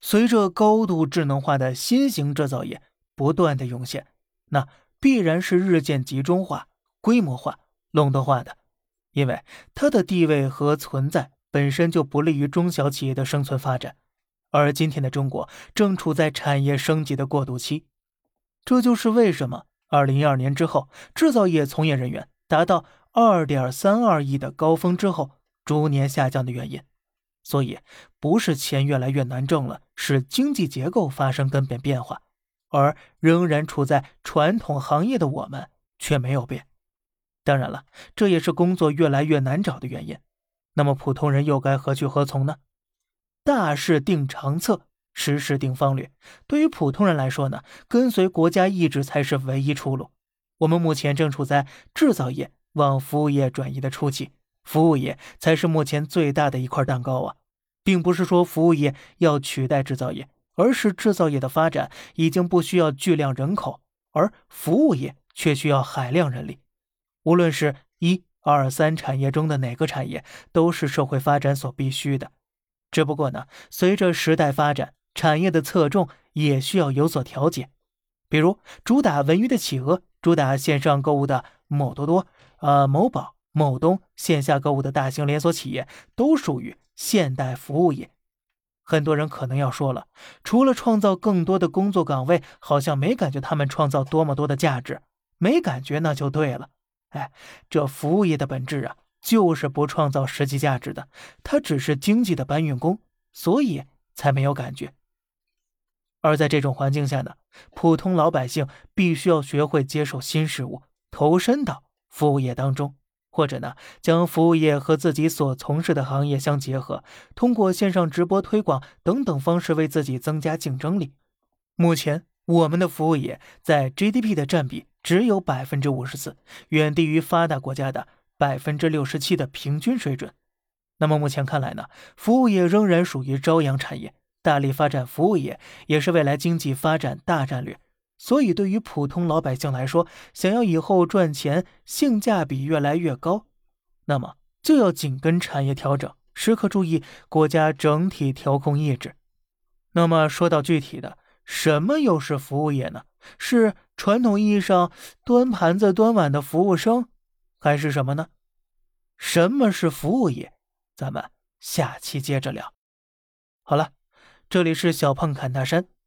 随着高度智能化的新型制造业不断的涌现，那必然是日渐集中化、规模化、垄断化的，因为它的地位和存在本身就不利于中小企业的生存发展。而今天的中国正处在产业升级的过渡期，这就是为什么二零一二年之后制造业从业人员达到二点三二亿的高峰之后逐年下降的原因。所以，不是钱越来越难挣了，是经济结构发生根本变化，而仍然处在传统行业的我们却没有变。当然了，这也是工作越来越难找的原因。那么，普通人又该何去何从呢？大事定长策，时事定方略。对于普通人来说呢，跟随国家意志才是唯一出路。我们目前正处在制造业往服务业转移的初期。服务业才是目前最大的一块蛋糕啊，并不是说服务业要取代制造业，而是制造业的发展已经不需要巨量人口，而服务业却需要海量人力。无论是一二三产业中的哪个产业，都是社会发展所必须的。只不过呢，随着时代发展，产业的侧重也需要有所调节。比如，主打文娱的企鹅，主打线上购物的某多多、呃某宝。某东线下购物的大型连锁企业都属于现代服务业。很多人可能要说了，除了创造更多的工作岗位，好像没感觉他们创造多么多的价值，没感觉那就对了。哎，这服务业的本质啊，就是不创造实际价值的，它只是经济的搬运工，所以才没有感觉。而在这种环境下呢，普通老百姓必须要学会接受新事物，投身到服务业当中。或者呢，将服务业和自己所从事的行业相结合，通过线上直播推广等等方式为自己增加竞争力。目前，我们的服务业在 GDP 的占比只有百分之五十四，远低于发达国家的百分之六十七的平均水准。那么目前看来呢，服务业仍然属于朝阳产业，大力发展服务业也是未来经济发展大战略。所以，对于普通老百姓来说，想要以后赚钱，性价比越来越高，那么就要紧跟产业调整，时刻注意国家整体调控意志。那么说到具体的，什么又是服务业呢？是传统意义上端盘子、端碗的服务生，还是什么呢？什么是服务业？咱们下期接着聊。好了，这里是小胖侃大山。